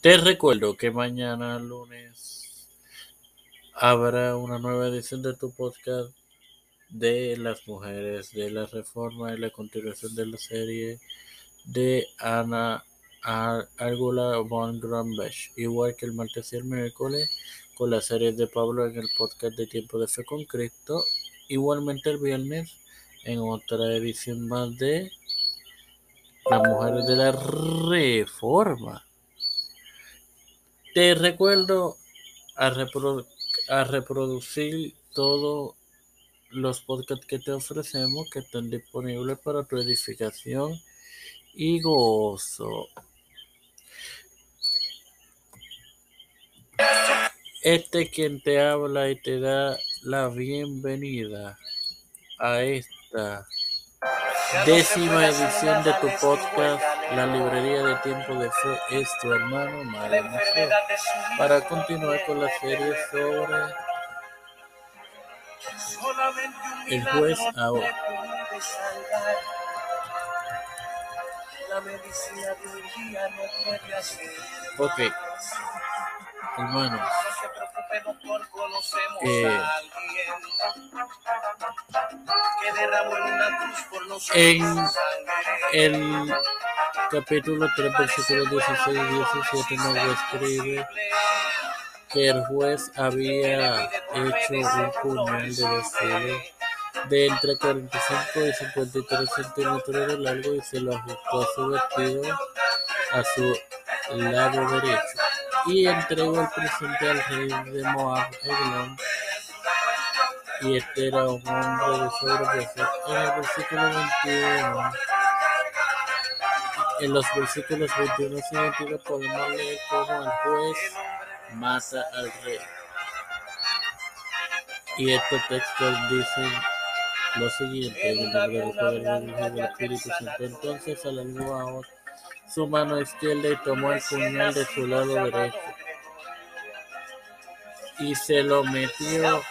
Te recuerdo que mañana lunes habrá una nueva edición de tu podcast de las mujeres de la reforma y la continuación de la serie de Ana Argula von Grambach, igual que el martes y el miércoles con la serie de Pablo en el podcast de Tiempo de Fe con Cristo, igualmente el viernes en otra edición más de las mujeres de la reforma. Te recuerdo a, reproducir todos los podcasts que te ofrecemos que están disponibles para tu edificación y gozo. Este quien te habla y te da la bienvenida a esta décima edición de tu podcast, La Librería de Tiempo de Fe, es tu hermano Mario para continuar con la serie sobre el juez ahora. Ok, hermanos. Eh, en el capítulo 3, versículo 16 y 17 nos describe que el juez había hecho un puñal de vestido de entre 45 y 53 centímetros de largo y se lo ajustó a su vestido a su lado derecho y entregó el presente al rey de Moab, Eglon, y este era un hombre de sobrepeso. En el versículo 21, en los versículos 21 y 22 podemos leer cómo el juez mata al rey. Y estos textos dicen lo siguiente, en el nombre del del Espíritu Santo. Entonces alargó a su mano izquierda y tomó el puñal de su lado derecho y se lo metió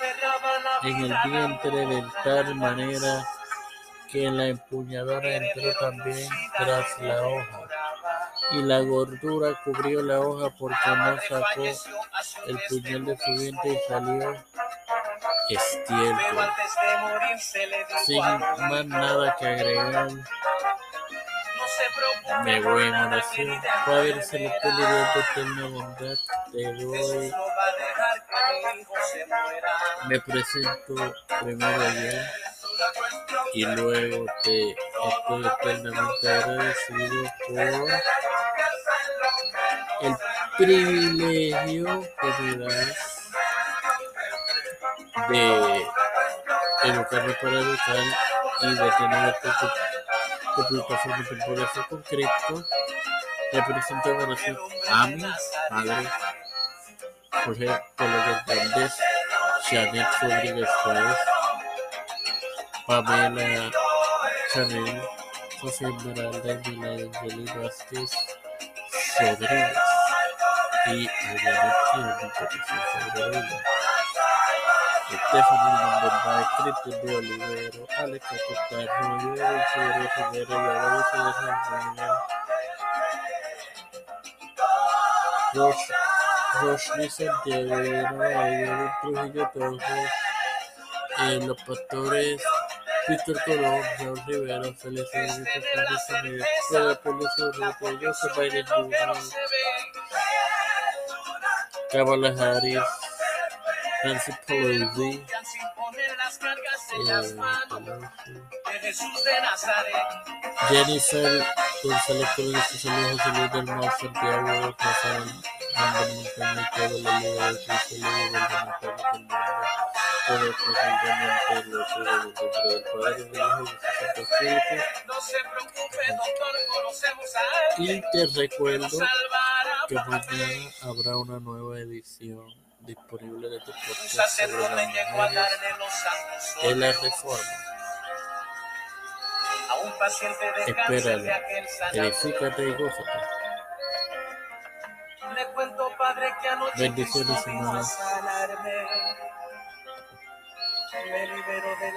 en el vientre de tal manera que la empuñadura entró también tras la hoja y la gordura cubrió la hoja porque no sacó el puñal de su vientre y salió estiércol. Sin más nada que agregar, me voy en oración. Padre celestial y Dios de eterna bondad, te doy. Me presento primero allá y luego te estoy eternamente agradecido por el privilegio que me das de educarme para educar y de tener esta publicación de temporada con Cristo. Le presento oración a mi madre, Jorge Polo Hernández, Janet Rodríguez Juárez, Pamela Chanel, José Esmeralda Milán Angelina Rodríguez y Janet Tiene petición sobre ella. Stephanie Mendoza, Cristian de Olivero, Alex Rivera, Rivera, Yara Isidro Rivera, Roshni Santiago, David Trujillo Torres, eh, los Víctor Colón, Raúl Rivera, Félix Benito Fernández Samir, Pedro Pérez Urrutia, Joseph Biden Harris, Nancy Pelosi, Jennifer González Cruz, José Luis del Mar, Santiago Casal, Manda Montaña de Cristo, personalmente el otro del nombre del Padre, del Hijo y del te recuerdo que mañana habrá una nueva edición disponible de tu podcast sobre las la reforma. Espéralo, edifícate y gózate. Bendiciones. El vero y vero de.